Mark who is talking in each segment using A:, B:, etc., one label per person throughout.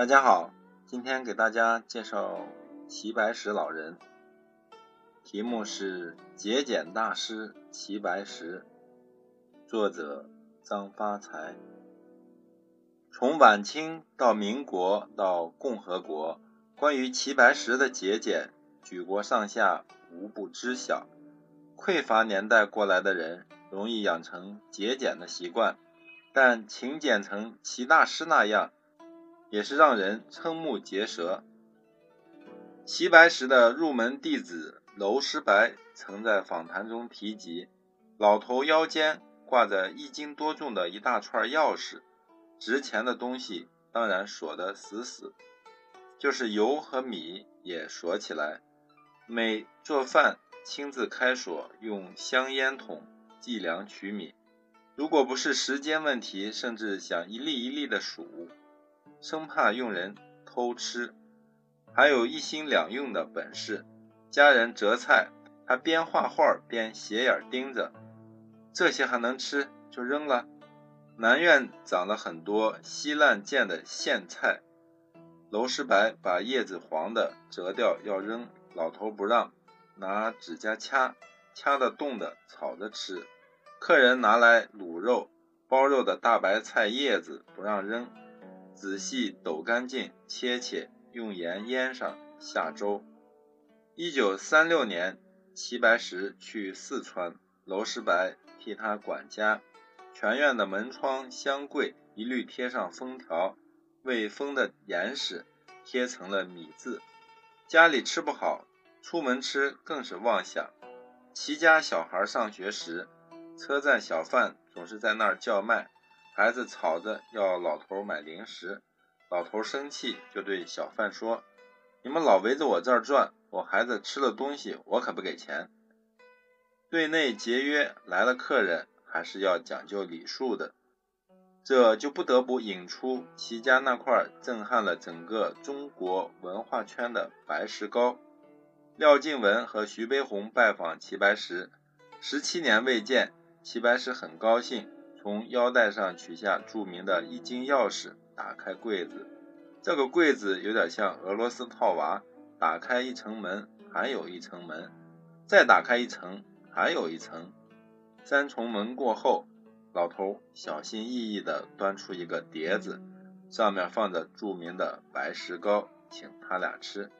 A: 大家好，今天给大家介绍齐白石老人，题目是《节俭大师齐白石》，作者张发财。从晚清到民国到共和国，关于齐白石的节俭，举国上下无不知晓。匮乏年代过来的人，容易养成节俭的习惯，但勤俭成齐大师那样。也是让人瞠目结舌。齐白石的入门弟子娄师白曾在访谈中提及，老头腰间挂着一斤多重的一大串钥匙，值钱的东西当然锁得死死，就是油和米也锁起来。每做饭亲自开锁，用香烟筒计量取米，如果不是时间问题，甚至想一粒一粒的数。生怕用人偷吃，还有一心两用的本事。家人择菜，他边画画边斜眼盯着。这些还能吃，就扔了。南院长了很多稀烂贱的苋菜，娄师白把叶子黄的折掉要扔，老头不让，拿指甲掐，掐的冻的炒着吃。客人拿来卤肉、包肉的大白菜叶子不让扔。仔细抖干净，切切，用盐腌上下粥。一九三六年，齐白石去四川，娄师白替他管家，全院的门窗、箱柜一律贴上封条，为封的严实，贴成了米字。家里吃不好，出门吃更是妄想。齐家小孩上学时，车站小贩总是在那儿叫卖。孩子吵着要老头买零食，老头生气，就对小贩说：“你们老围着我这儿转，我孩子吃了东西，我可不给钱。”对内节约，来了客人还是要讲究礼数的。这就不得不引出齐家那块震撼了整个中国文化圈的白石膏。廖静文和徐悲鸿拜访齐白石，十七年未见，齐白石很高兴。从腰带上取下著名的一金钥匙，打开柜子。这个柜子有点像俄罗斯套娃，打开一层门，还有一层门，再打开一层，还有一层。三重门过后，老头小心翼翼地端出一个碟子，上面放着著名的白石膏，请他俩吃。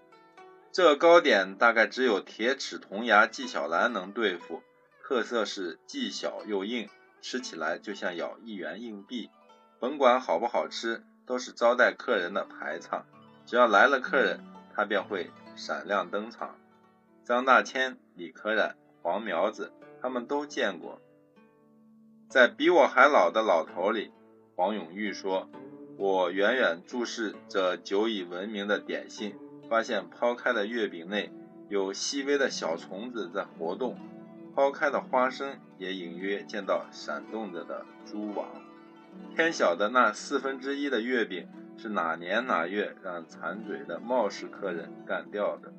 A: 这糕点大概只有铁齿铜牙纪晓岚能对付，特色是既小又硬。吃起来就像咬一元硬币，甭管好不好吃，都是招待客人的排场。只要来了客人，他便会闪亮登场。张大千、李可染、黄苗子他们都见过。在比我还老的老头里，黄永玉说：“我远远注视着久已闻名的点心，发现抛开的月饼内有细微的小虫子在活动。”剥开的花生也隐约见到闪动着的蛛网。天晓得那四分之一的月饼是哪年哪月让馋嘴的冒失客人干掉的。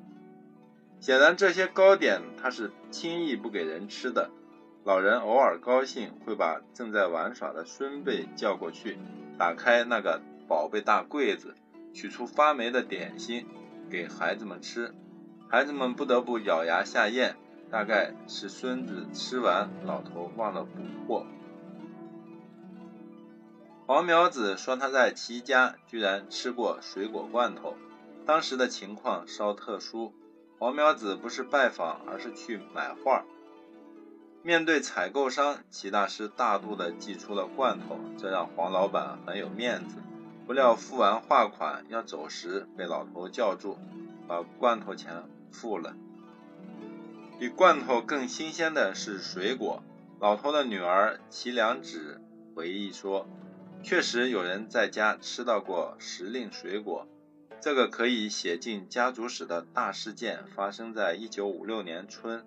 A: 显然，这些糕点他是轻易不给人吃的。老人偶尔高兴，会把正在玩耍的孙辈叫过去，打开那个宝贝大柜子，取出发霉的点心给孩子们吃。孩子们不得不咬牙下咽。大概是孙子吃完，老头忘了补货。黄苗子说他在齐家居然吃过水果罐头。当时的情况稍特殊，黄苗子不是拜访，而是去买画。面对采购商，齐大师大度地寄出了罐头，这让黄老板很有面子。不料付完画款要走时，被老头叫住，把罐头钱付了。比罐头更新鲜的是水果。老头的女儿齐良芷回忆说：“确实有人在家吃到过时令水果。这个可以写进家族史的大事件发生在一九五六年春。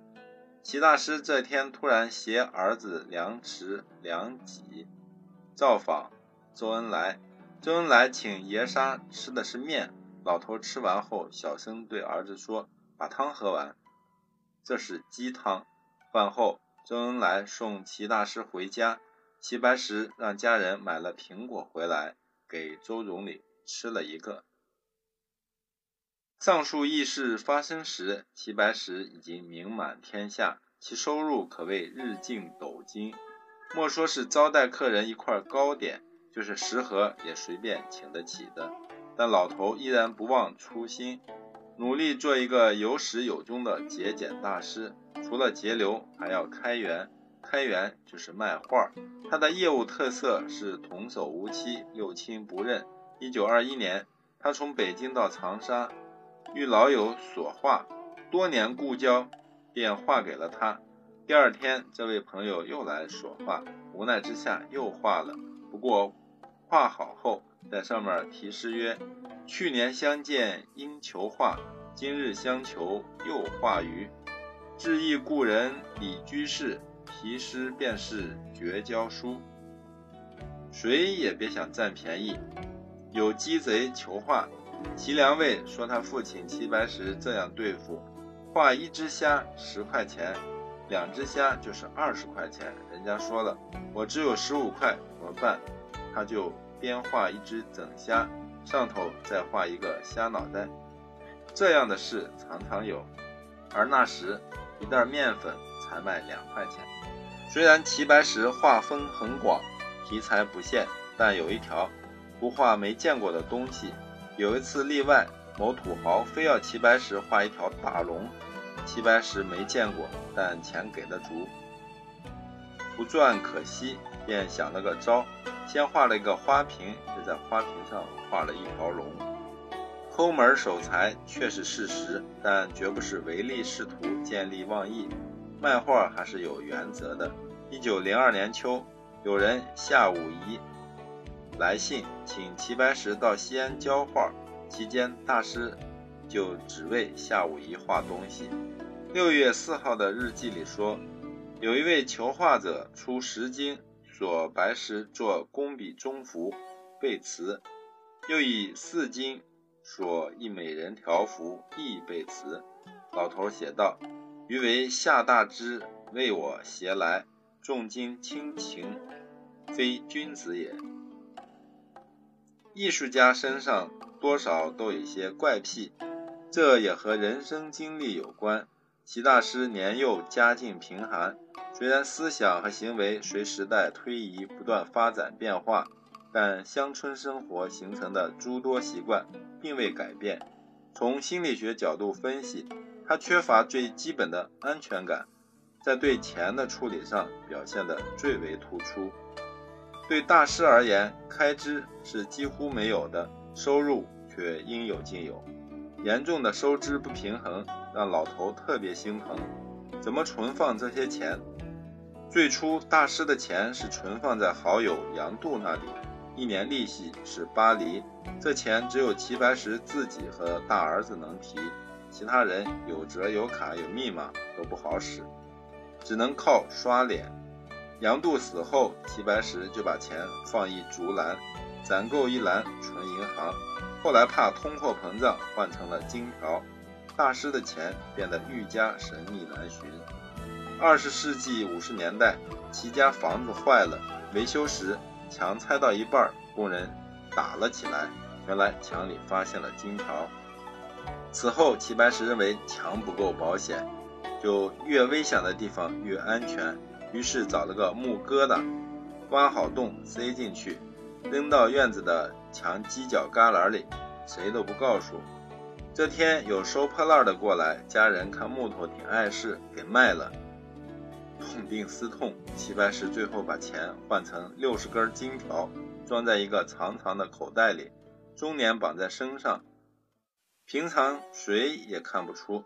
A: 齐大师这天突然携儿子梁池、梁己造访周恩来。周恩来请爷仨吃的是面。老头吃完后，小声对儿子说：‘把汤喝完。’”这是鸡汤。饭后，周恩来送齐大师回家，齐白石让家人买了苹果回来给周总理吃了一个。上述轶事发生时，齐白石已经名满天下，其收入可谓日进斗金。莫说是招待客人一块糕点，就是食盒也随便请得起的。但老头依然不忘初心，努力做一个有始有终的节俭大师。除了节流，还要开源。开源就是卖画。他的业务特色是童叟无欺，六亲不认。一九二一年，他从北京到长沙，遇老友所画，多年故交，便画给了他。第二天，这位朋友又来索画，无奈之下又画了。不过画好后，在上面题诗曰：“去年相见应求画，今日相求又画鱼。致意故人李居士，题诗便是绝交书。”谁也别想占便宜。有鸡贼求画，齐良卫说他父亲齐白石这样对付：画一只虾十块钱。两只虾就是二十块钱，人家说了，我只有十五块，怎么办？他就边画一只整虾，上头再画一个虾脑袋。这样的事常常有。而那时，一袋面粉才卖两块钱。虽然齐白石画风很广，题材不限，但有一条，不画没见过的东西。有一次例外，某土豪非要齐白石画一条大龙。齐白石没见过，但钱给的足，不赚可惜，便想了个招，先画了一个花瓶，就在花瓶上画了一条龙。抠门守财却是事实，但绝不是唯利是图、见利忘义。卖画还是有原则的。一九零二年秋，有人夏武夷来信，请齐白石到西安教画，期间大师。就只为夏武夷画东西。六月四号的日记里说，有一位求画者出十金索白石作工笔中幅背词，又以四金所一美人条幅亦背词。老头写道：“余为夏大之为我携来，重金轻情，非君子也。”艺术家身上多少都有些怪癖。这也和人生经历有关。齐大师年幼，家境贫寒，虽然思想和行为随时代推移不断发展变化，但乡村生活形成的诸多习惯并未改变。从心理学角度分析，他缺乏最基本的安全感，在对钱的处理上表现得最为突出。对大师而言，开支是几乎没有的，收入却应有尽有。严重的收支不平衡让老头特别心疼，怎么存放这些钱？最初大师的钱是存放在好友杨度那里，一年利息是八厘，这钱只有齐白石自己和大儿子能提，其他人有折有卡有密码都不好使，只能靠刷脸。杨度死后，齐白石就把钱放一竹篮，攒够一篮存银行。后来怕通货膨胀，换成了金条。大师的钱变得愈加神秘难寻。二十世纪五十年代，齐家房子坏了，维修时墙拆到一半，工人打了起来，原来墙里发现了金条。此后，齐白石认为墙不够保险，就越危险的地方越安全，于是找了个木疙瘩，挖好洞塞进去。扔到院子的墙犄角旮旯里，谁都不告诉。这天有收破烂的过来，家人看木头挺碍事，给卖了。痛定思痛，齐白石最后把钱换成六十根金条，装在一个长长的口袋里，终年绑在身上。平常谁也看不出，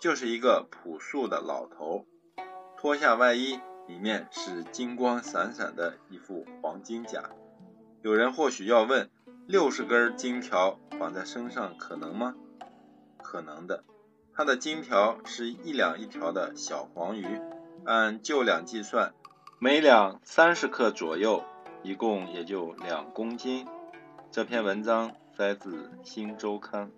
A: 就是一个朴素的老头。脱下外衣，里面是金光闪闪的一副黄金甲。有人或许要问：六十根金条绑在身上可能吗？可能的。它的金条是一两一条的小黄鱼，按旧两计算，每两三十克左右，一共也就两公斤。这篇文章摘自《新周刊》。